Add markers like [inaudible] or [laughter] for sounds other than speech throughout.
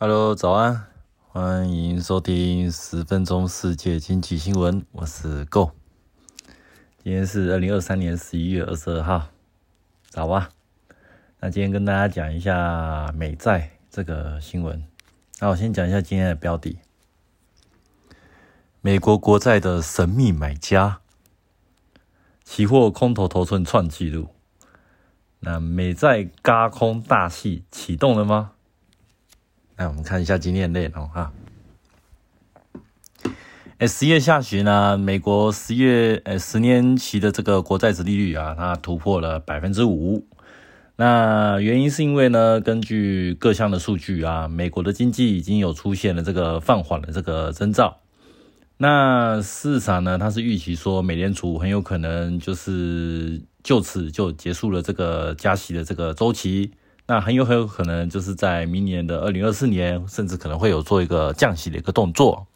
Hello，早安，欢迎收听十分钟世界经济新闻，我是 Go。今天是二零二三年十一月二十二号，早啊。那今天跟大家讲一下美债这个新闻。那我先讲一下今天的标题：美国国债的神秘买家，期货空头头寸创纪录。那美债嘎空大戏启动了吗？来，我们看一下今天的内容哈。哎，十月下旬呢，美国十月呃十年期的这个国债殖利率啊，它突破了百分之五。那原因是因为呢，根据各项的数据啊，美国的经济已经有出现了这个放缓的这个征兆。那市场呢，它是预期说，美联储很有可能就是就此就结束了这个加息的这个周期。那很有很有可能就是在明年的二零二四年，甚至可能会有做一个降息的一个动作。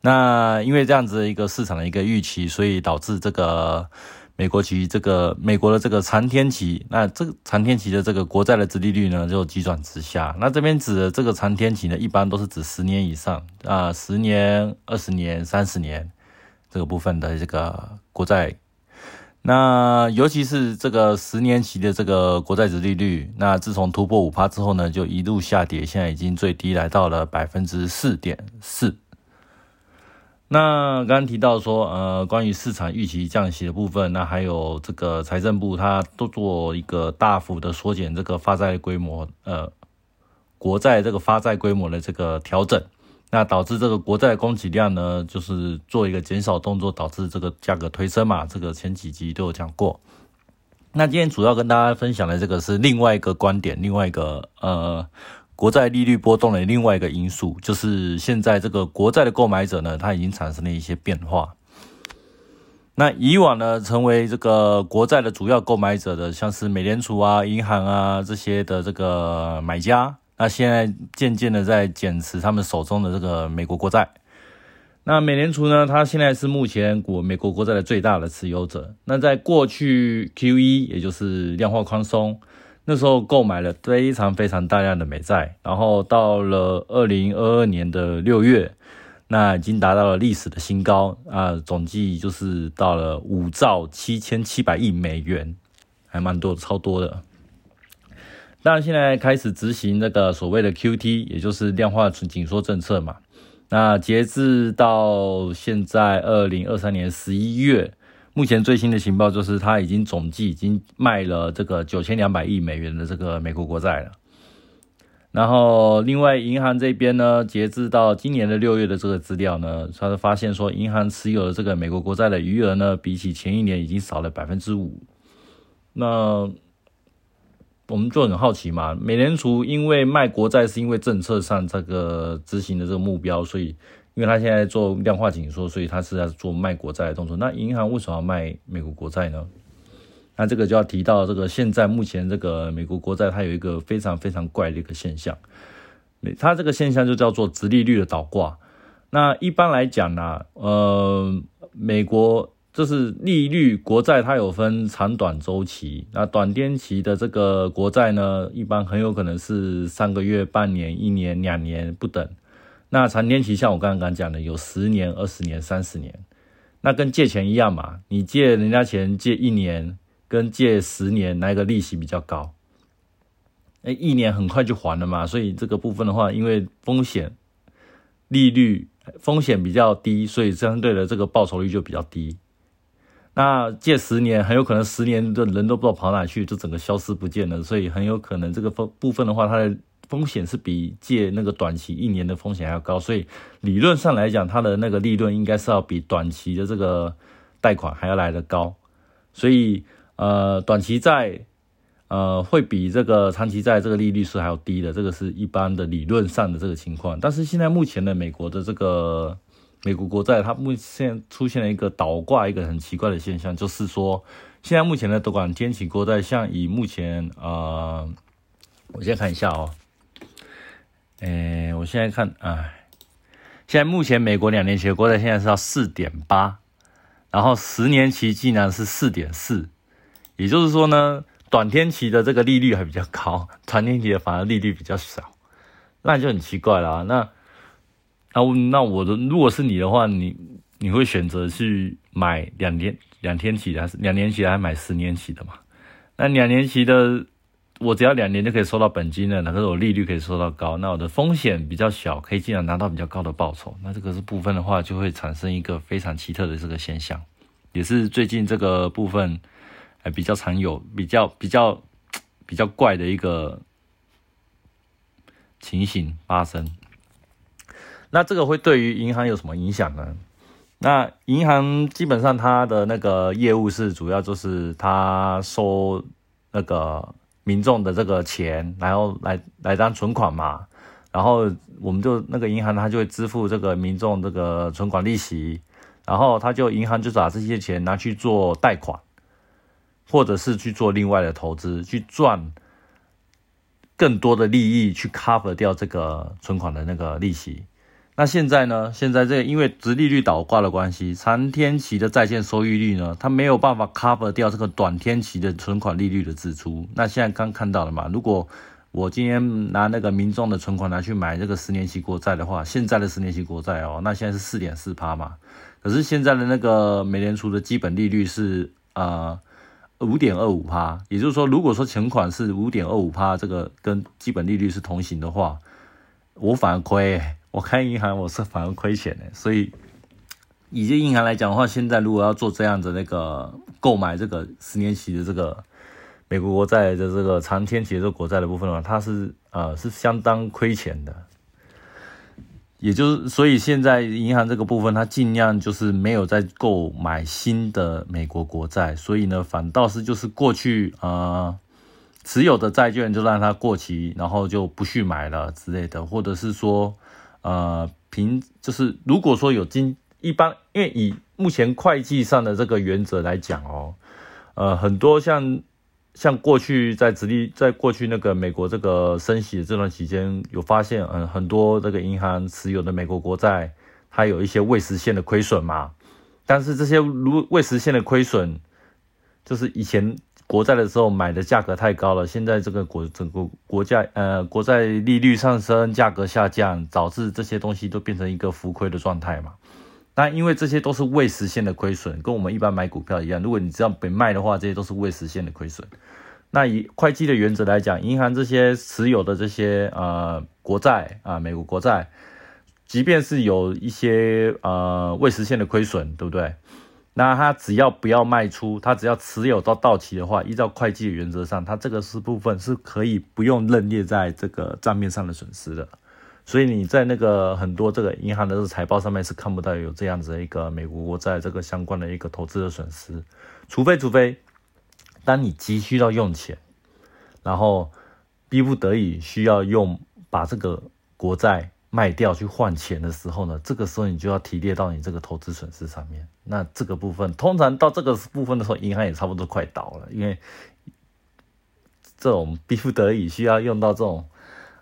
那因为这样子一个市场的一个预期，所以导致这个美国期这个美国的这个长天期，那这个长天期的这个国债的殖利率呢就急转直下。那这边指的这个长天期呢，一般都是指十年以上啊，十年、二十年、三十年这个部分的这个国债。那尤其是这个十年期的这个国债值利率，那自从突破五趴之后呢，就一路下跌，现在已经最低来到了百分之四点四。那刚刚提到说，呃，关于市场预期降息的部分，那还有这个财政部它都做一个大幅的缩减这个发债规模，呃，国债这个发债规模的这个调整。那导致这个国债供给量呢，就是做一个减少动作，导致这个价格推升嘛。这个前几集都有讲过。那今天主要跟大家分享的这个是另外一个观点，另外一个呃国债利率波动的另外一个因素，就是现在这个国债的购买者呢，它已经产生了一些变化。那以往呢，成为这个国债的主要购买者的，像是美联储啊、银行啊这些的这个买家。那现在渐渐的在减持他们手中的这个美国国债。那美联储呢，它现在是目前国美国国债的最大的持有者。那在过去 Q E，也就是量化宽松，那时候购买了非常非常大量的美债，然后到了二零二二年的六月，那已经达到了历史的新高啊，总计就是到了五兆七千七百亿美元，还蛮多，超多的。那现在开始执行那个所谓的 QT，也就是量化紧缩政策嘛。那截至到现在二零二三年十一月，目前最新的情报就是，它已经总计已经卖了这个九千两百亿美元的这个美国国债了。然后，另外银行这边呢，截至到今年的六月的这个资料呢，它是发现说，银行持有的这个美国国债的余额呢，比起前一年已经少了百分之五。那我们就很好奇嘛，美联储因为卖国债是因为政策上这个执行的这个目标，所以因为他现在做量化紧缩，所以他是在做卖国债的动作。那银行为什么要卖美国国债呢？那这个就要提到这个现在目前这个美国国债它有一个非常非常怪的一个现象，它这个现象就叫做直利率的倒挂。那一般来讲呢，呃，美国。这是利率国债，它有分长短周期。那短天期的这个国债呢，一般很有可能是三个月、半年、一年、两年不等。那长天期，像我刚刚讲的，有十年、二十年、三十年。那跟借钱一样嘛，你借人家钱借一年，跟借十年，哪个利息比较高？哎，一年很快就还了嘛。所以这个部分的话，因为风险利率风险比较低，所以相对的这个报酬率就比较低。那借十年，很有可能十年的人都不知道跑哪去，就整个消失不见了。所以很有可能这个风部分的话，它的风险是比借那个短期一年的风险还要高。所以理论上来讲，它的那个利润应该是要比短期的这个贷款还要来得高。所以呃，短期债呃会比这个长期债这个利率是还要低的，这个是一般的理论上的这个情况。但是现在目前的美国的这个。美国国债它目前出现了一个倒挂，一个很奇怪的现象，就是说，现在目前的短天期国债，像以目前呃，我先看一下哦，诶，我现在看，哎，现在目前美国两年期国债现在是要四点八，然后十年期竟然是四点四，也就是说呢，短天期的这个利率还比较高，长天期的反而利率比较少。那就很奇怪啦。那那那我的如果是你的话，你你会选择去买两年两天期的，还是两年期的，还买十年期的嘛？那两年期的。我只要两年就可以收到本金了，可是我利率可以收到高，那我的风险比较小，可以尽量拿到比较高的报酬。那这个是部分的话，就会产生一个非常奇特的这个现象，也是最近这个部分还比较常有、比较比较比较怪的一个情形发生。那这个会对于银行有什么影响呢？那银行基本上它的那个业务是主要就是它收那个。民众的这个钱，然后来来当存款嘛，然后我们就那个银行，它就会支付这个民众这个存款利息，然后它就银行就把这些钱拿去做贷款，或者是去做另外的投资，去赚更多的利益，去 cover 掉这个存款的那个利息。那现在呢？现在这因为直利率倒挂的关系，长天期的债券收益率呢，它没有办法 cover 掉这个短天期的存款利率的支出。那现在刚看到了嘛？如果我今天拿那个民众的存款拿去买这个十年期国债的话，现在的十年期国债哦，那现在是四点四趴嘛。可是现在的那个美联储的基本利率是呃五点二五趴，也就是说，如果说存款是五点二五趴，这个跟基本利率是同行的话，我反而亏。我开银行，我是反而亏钱的，所以以这银行来讲的话，现在如果要做这样的那个购买这个十年期的这个美国国债的这个长天期的这个国债的部分的话，它是呃是相当亏钱的。也就是所以现在银行这个部分，它尽量就是没有在购买新的美国国债，所以呢，反倒是就是过去啊持有的债券就让它过期，然后就不续买了之类的，或者是说。呃，凭就是如果说有经一般，因为以目前会计上的这个原则来讲哦，呃，很多像像过去在直立，在过去那个美国这个升息的这段期间，有发现，嗯，很多这个银行持有的美国国债，它有一些未实现的亏损嘛，但是这些如未实现的亏损，就是以前。国债的时候买的价格太高了，现在这个国整个国债呃国债利率上升，价格下降，导致这些东西都变成一个浮亏的状态嘛。那因为这些都是未实现的亏损，跟我们一般买股票一样，如果你这样被卖的话，这些都是未实现的亏损。那以会计的原则来讲，银行这些持有的这些呃国债啊，美国国债，即便是有一些呃未实现的亏损，对不对？那他只要不要卖出，他只要持有到到期的话，依照会计的原则上，他这个是部分是可以不用认列在这个账面上的损失的。所以你在那个很多这个银行的财报上面是看不到有这样子的一个美国国债这个相关的一个投资的损失，除非除非当你急需要用钱，然后逼不得已需要用把这个国债。卖掉去换钱的时候呢，这个时候你就要提列到你这个投资损失上面。那这个部分通常到这个部分的时候，银行也差不多快倒了，因为这种逼不得已需要用到这种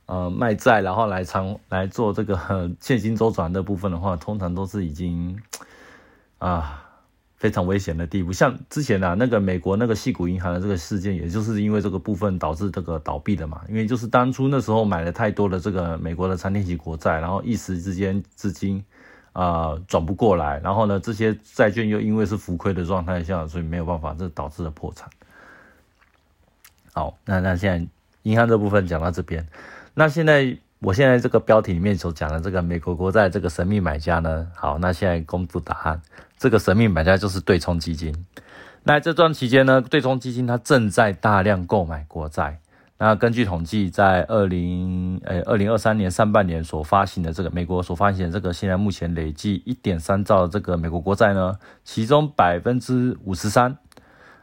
呃卖债，然后来偿来做这个 [laughs] 现金周转的部分的话，通常都是已经啊。非常危险的地步，像之前啊，那个美国那个细谷银行的这个事件，也就是因为这个部分导致这个倒闭的嘛。因为就是当初那时候买了太多的这个美国的长天期国债，然后一时之间资金啊转不过来，然后呢这些债券又因为是浮亏的状态下，所以没有办法，这导致了破产。好，那那现在银行这部分讲到这边，那现在我现在这个标题里面所讲的这个美国国债这个神秘买家呢，好，那现在公布答案。这个神秘买家就是对冲基金。那这段期间呢，对冲基金它正在大量购买国债。那根据统计，在二零呃二零二三年上半年所发行的这个美国所发行的这个现在目前累计一点三兆的这个美国国债呢，其中百分之五十三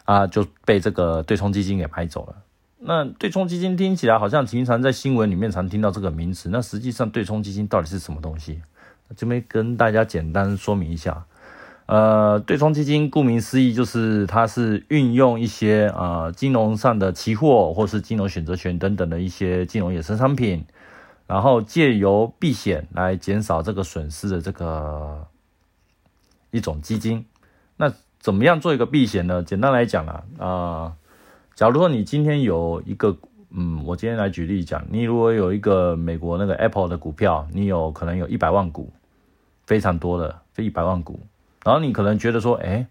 啊就被这个对冲基金给买走了。那对冲基金听起来好像经常在新闻里面常听到这个名词，那实际上对冲基金到底是什么东西？这边跟大家简单说明一下。呃，对冲基金顾名思义就是它是运用一些呃金融上的期货或是金融选择权等等的一些金融衍生商品，然后借由避险来减少这个损失的这个一种基金。那怎么样做一个避险呢？简单来讲啊，啊，假如说你今天有一个嗯，我今天来举例讲，你如果有一个美国那个 Apple 的股票，你有可能有一百万股，非常多的，这一百万股，然后你可能觉得说，哎，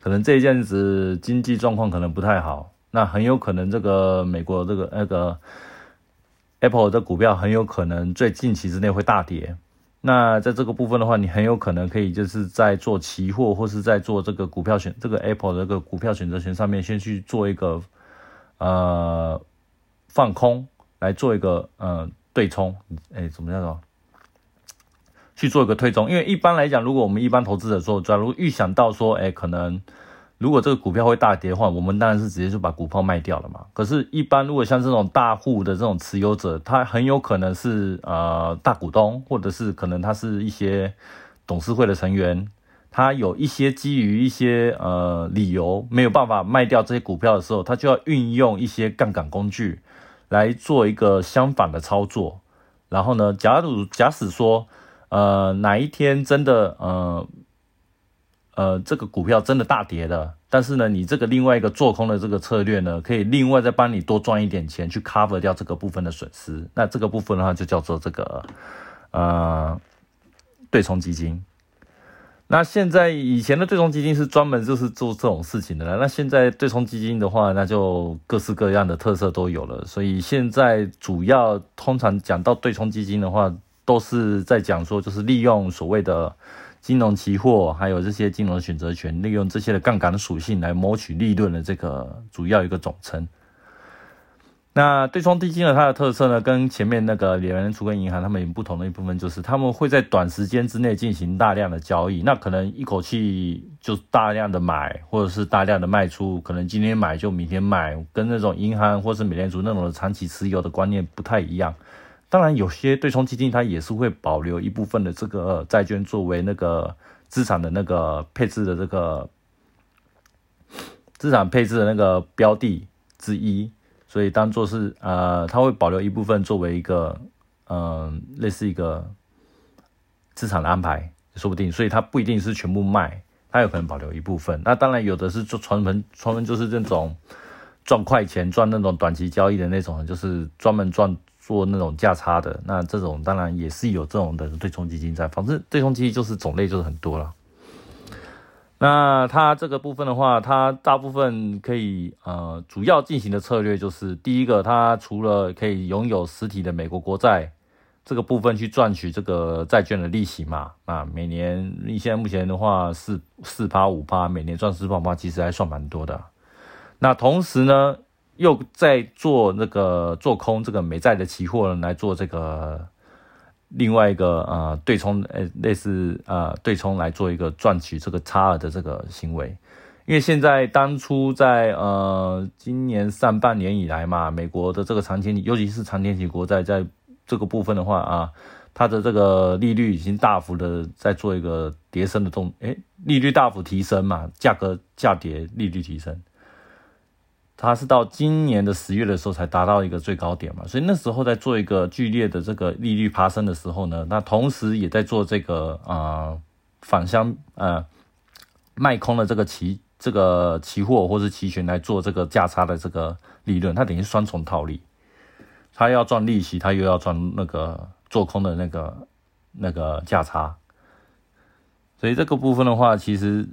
可能这一阵子经济状况可能不太好，那很有可能这个美国这个那个 Apple 的股票很有可能最近期之内会大跌。那在这个部分的话，你很有可能可以就是在做期货或是在做这个股票选这个 Apple 这个股票选择权上面，先去做一个呃放空，来做一个呃对冲，哎，怎么叫做去做一个对冲？因为一般来讲，如果我们一般投资者说，假如预想到说，哎，可能。如果这个股票会大跌的话，我们当然是直接就把股票卖掉了嘛。可是，一般如果像这种大户的这种持有者，他很有可能是呃大股东，或者是可能他是一些董事会的成员，他有一些基于一些呃理由没有办法卖掉这些股票的时候，他就要运用一些杠杆工具来做一个相反的操作。然后呢，假如假使说呃哪一天真的呃。呃，这个股票真的大跌了，但是呢，你这个另外一个做空的这个策略呢，可以另外再帮你多赚一点钱，去 cover 掉这个部分的损失。那这个部分的话，就叫做这个呃对冲基金。那现在以前的对冲基金是专门就是做这种事情的了。那现在对冲基金的话，那就各式各样的特色都有了。所以现在主要通常讲到对冲基金的话，都是在讲说，就是利用所谓的。金融期货还有这些金融选择权，利用这些的杠杆属性来谋取利润的这个主要一个总称。那对冲基金呢，它的特色呢，跟前面那个联联储跟银行他们有不同的一部分，就是他们会在短时间之内进行大量的交易，那可能一口气就大量的买，或者是大量的卖出，可能今天买就明天卖，跟那种银行或是美联储那种长期持有的观念不太一样。当然，有些对冲基金它也是会保留一部分的这个债券作为那个资产的那个配置的这个资产配置的那个标的之一，所以当做是呃，它会保留一部分作为一个嗯类似一个资产的安排，说不定，所以它不一定是全部卖，它有可能保留一部分。那当然有的是做传闻，传闻就是这种赚快钱、赚那种短期交易的那种，就是专门赚。做那种价差的，那这种当然也是有这种的对冲基金在，反正对冲基金就是种类就是很多了。那它这个部分的话，它大部分可以呃主要进行的策略就是第一个，它除了可以拥有实体的美国国债这个部分去赚取这个债券的利息嘛，啊每年你现在目前的话四四趴五趴，每年赚四趴五趴，其实还算蛮多的。那同时呢？又在做那个做空这个美债的期货呢，来做这个另外一个呃对冲，呃类似呃对冲来做一个赚取这个差额的这个行为。因为现在当初在呃今年上半年以来嘛，美国的这个长期，尤其是长天期国债，在这个部分的话啊，它的这个利率已经大幅的在做一个跌升的动，诶，利率大幅提升嘛，价格下跌，利率提升。它是到今年的十月的时候才达到一个最高点嘛，所以那时候在做一个剧烈的这个利率爬升的时候呢，那同时也在做这个啊反向呃卖空的这个期这个期货或是期权来做这个价差的这个利润，它等于双重套利，它要赚利息，它又要赚那个做空的那个那个价差，所以这个部分的话，其实。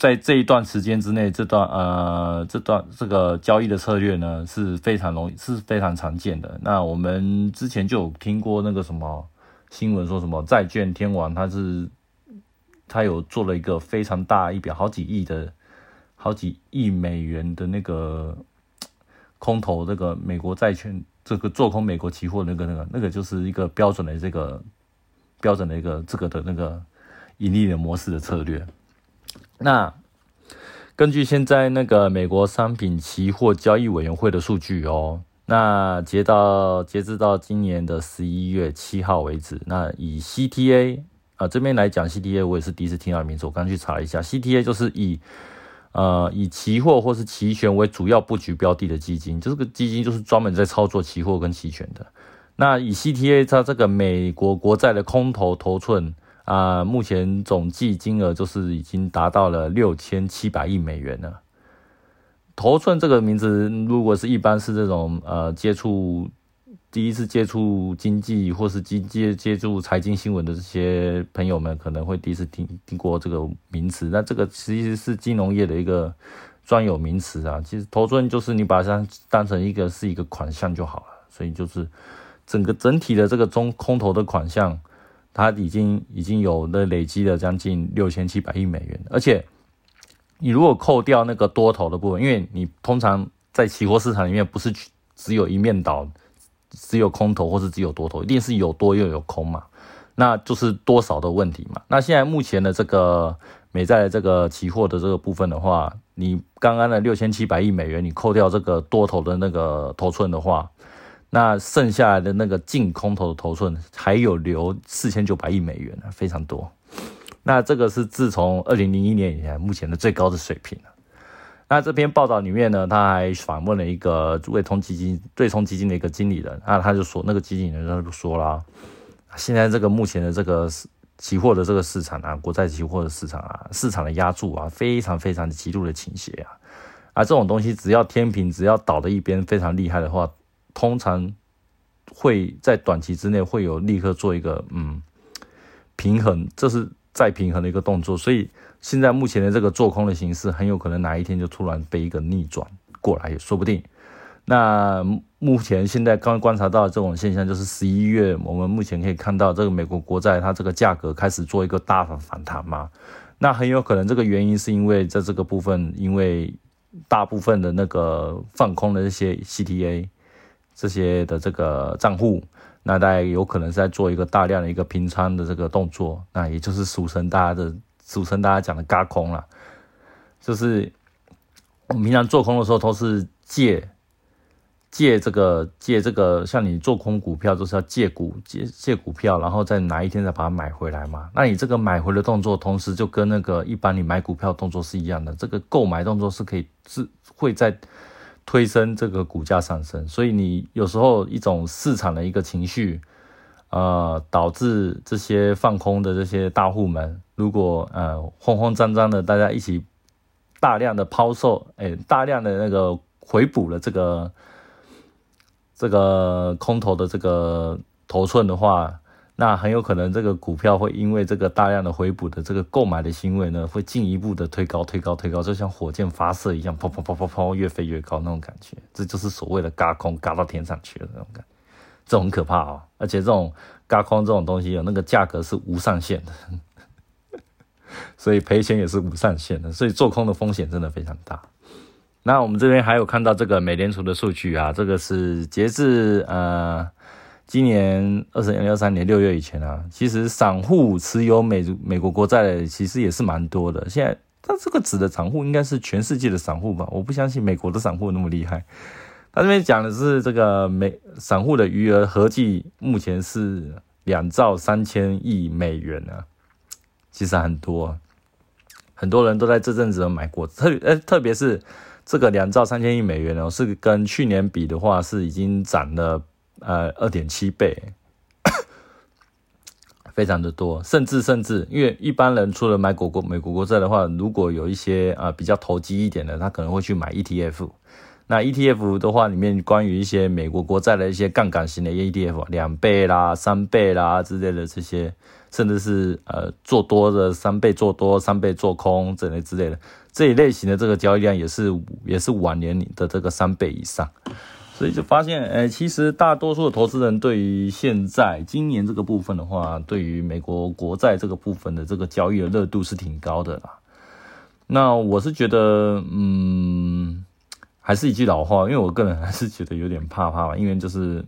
在这一段时间之内，这段呃，这段这个交易的策略呢是非常容易，是非常常见的。那我们之前就有听过那个什么新闻，说什么债券天王，他是他有做了一个非常大一笔，好几亿的好几亿美元的那个空头，这个美国债券，这个做空美国期货那个那个那个就是一个标准的这个标准的一个这个的那个盈利的模式的策略。那根据现在那个美国商品期货交易委员会的数据哦，那截到截至到今年的十一月七号为止，那以 CTA 啊这边来讲，CTA 我也是第一次听到名字，我刚去查了一下，CTA 就是以呃以期货或是期权为主要布局标的的基金，这个基金就是专门在操作期货跟期权的。那以 CTA 它这个美国国债的空头头寸。啊，目前总计金额就是已经达到了六千七百亿美元了。头寸这个名字，如果是一般是这种呃接触第一次接触经济或是经接接触财经新闻的这些朋友们，可能会第一次听听过这个名词。那这个其实是金融业的一个专有名词啊。其实头寸就是你把它当成一个是一个款项就好了，所以就是整个整体的这个中空头的款项，它已经已经有的累积了将近六千七百亿美元，而且。你如果扣掉那个多头的部分，因为你通常在期货市场里面不是只有一面倒，只有空头或是只有多头，一定是有多又有空嘛，那就是多少的问题嘛。那现在目前的这个美债的这个期货的这个部分的话，你刚刚的六千七百亿美元，你扣掉这个多头的那个头寸的话，那剩下来的那个净空头的头寸还有留四千九百亿美元呢，非常多。那这个是自从二零零一年以来目前的最高的水平那这篇报道里面呢，他还访问了一个对冲基金、对冲基金的一个经理人，那他就说，那个基金人他就说了，现在这个目前的这个期货的这个市场啊，国债期货的市场啊，市场的压注啊，非常非常的极度的倾斜啊，啊，这种东西只要天平只要倒的一边非常厉害的话，通常会在短期之内会有立刻做一个嗯平衡，这是。再平衡的一个动作，所以现在目前的这个做空的形式，很有可能哪一天就突然被一个逆转过来，也说不定。那目前现在刚观察到这种现象，就是十一月，我们目前可以看到这个美国国债它这个价格开始做一个大反反弹嘛？那很有可能这个原因是因为在这个部分，因为大部分的那个放空的那些 CTA 这些的这个账户。那大家有可能是在做一个大量的一个平仓的这个动作，那也就是俗称大家的俗称大家讲的“嘎空”了。就是我们平常做空的时候，都是借借这个借这个，像你做空股票，就是要借股借借股票，然后在哪一天再把它买回来嘛。那你这个买回的动作，同时就跟那个一般你买股票动作是一样的，这个购买动作是可以是会在。推升这个股价上升，所以你有时候一种市场的一个情绪，呃，导致这些放空的这些大户们，如果呃慌慌张张的大家一起大量的抛售，哎，大量的那个回补了这个这个空头的这个头寸的话。那很有可能这个股票会因为这个大量的回补的这个购买的行为呢，会进一步的推高、推高、推高，就像火箭发射一样，砰砰砰砰砰，越飞越高那种感觉。这就是所谓的“嘎空”，嘎到天上去了那种感觉，这很可怕啊！而且这种“嘎空”这种东西有那个价格是无上限的，所以赔钱也是无上限的，所以做空的风险真的非常大。那我们这边还有看到这个美联储的数据啊，这个是截至呃。今年二零二三年六月以前啊，其实散户持有美美国国债的其实也是蛮多的。现在他这个指的散户应该是全世界的散户吧？我不相信美国的散户那么厉害。他这边讲的是这个美散户的余额合计目前是两兆三千亿美元啊，其实很多，很多人都在这阵子买过，特呃特别是这个两兆三千亿美元哦，是跟去年比的话是已经涨了。呃，二点七倍，非常的多，甚至甚至，因为一般人除了买国国美国国债的话，如果有一些呃比较投机一点的，他可能会去买 ETF。那 ETF 的话，里面关于一些美国国债的一些杠杆型的 ETF，两倍啦、三倍啦之类的这些，甚至是呃做多的三倍做多、三倍做空这类之类的这一类型的这个交易量，也是也是往年的这个三倍以上。所以就发现，哎，其实大多数的投资人对于现在今年这个部分的话，对于美国国债这个部分的这个交易的热度是挺高的啦。那我是觉得，嗯，还是一句老话，因为我个人还是觉得有点怕怕吧。因为就是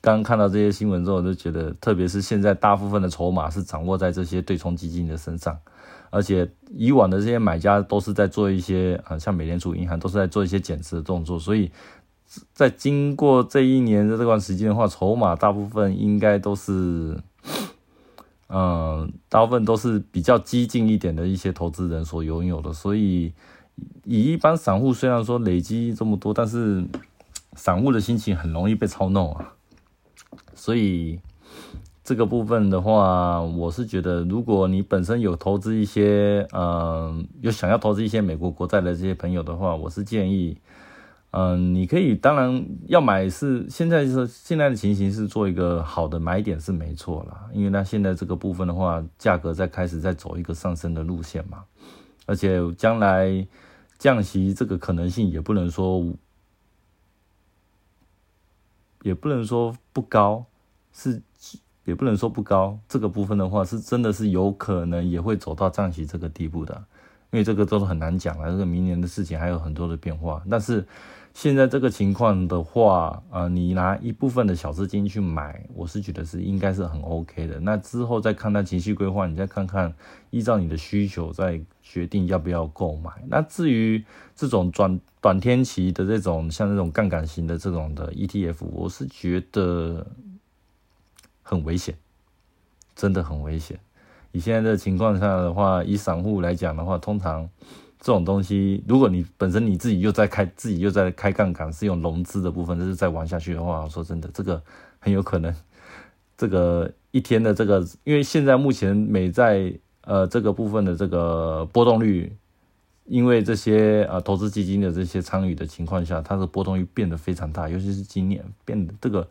刚看到这些新闻之后，就觉得，特别是现在大部分的筹码是掌握在这些对冲基金的身上，而且以往的这些买家都是在做一些，啊，像美联储银行都是在做一些减持的动作，所以。在经过这一年的这段时间的话，筹码大部分应该都是，嗯，大部分都是比较激进一点的一些投资人所拥有的。所以，以一般散户虽然说累积这么多，但是散户的心情很容易被操弄啊。所以，这个部分的话，我是觉得，如果你本身有投资一些，嗯，有想要投资一些美国国债的这些朋友的话，我是建议，嗯，你可以，当然要买是现在是现在的情形是做一个好的买点是没错啦，因为那现在这个部分的话，价格在开始在走一个上升的路线嘛，而且将来降息这个可能性也不能说，也不能说不高，是。也不能说不高，这个部分的话是真的是有可能也会走到降息这个地步的，因为这个都是很难讲了，这个明年的事情还有很多的变化。但是现在这个情况的话，呃，你拿一部分的小资金去买，我是觉得是应该是很 OK 的。那之后再看它情绪规划，你再看看依照你的需求再决定要不要购买。那至于这种短短天期的这种像这种杠杆型的这种的 ETF，我是觉得。很危险，真的很危险。以现在的情况下的话，以散户来讲的话，通常这种东西，如果你本身你自己又在开，自己又在开杠杆，是用融资的部分，就是再玩下去的话，说真的，这个很有可能，[laughs] 这个一天的这个，因为现在目前美债呃这个部分的这个波动率，因为这些呃投资基金的这些参与的情况下，它的波动率变得非常大，尤其是今年变得这个。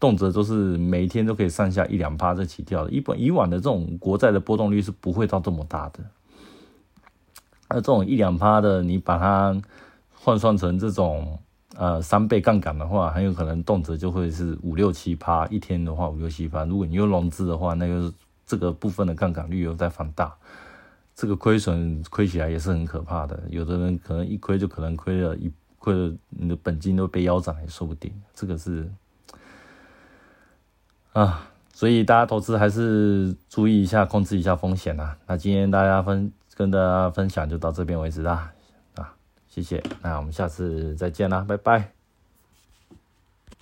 动辄都是每天都可以上下一两趴在起跳的，一本以往的这种国债的波动率是不会到这么大的。那这种一两趴的，你把它换算成这种呃三倍杠杆的话，很有可能动辄就会是五六七趴，一天的话五六七趴。如果你用融资的话，那个这个部分的杠杆率又在放大，这个亏损亏起来也是很可怕的。有的人可能一亏就可能亏了一亏了，你的本金都被腰斩也说不定。这个是。啊，所以大家投资还是注意一下，控制一下风险啊。那今天大家分跟大家分享就到这边为止啦，啊，谢谢，那我们下次再见啦，拜拜。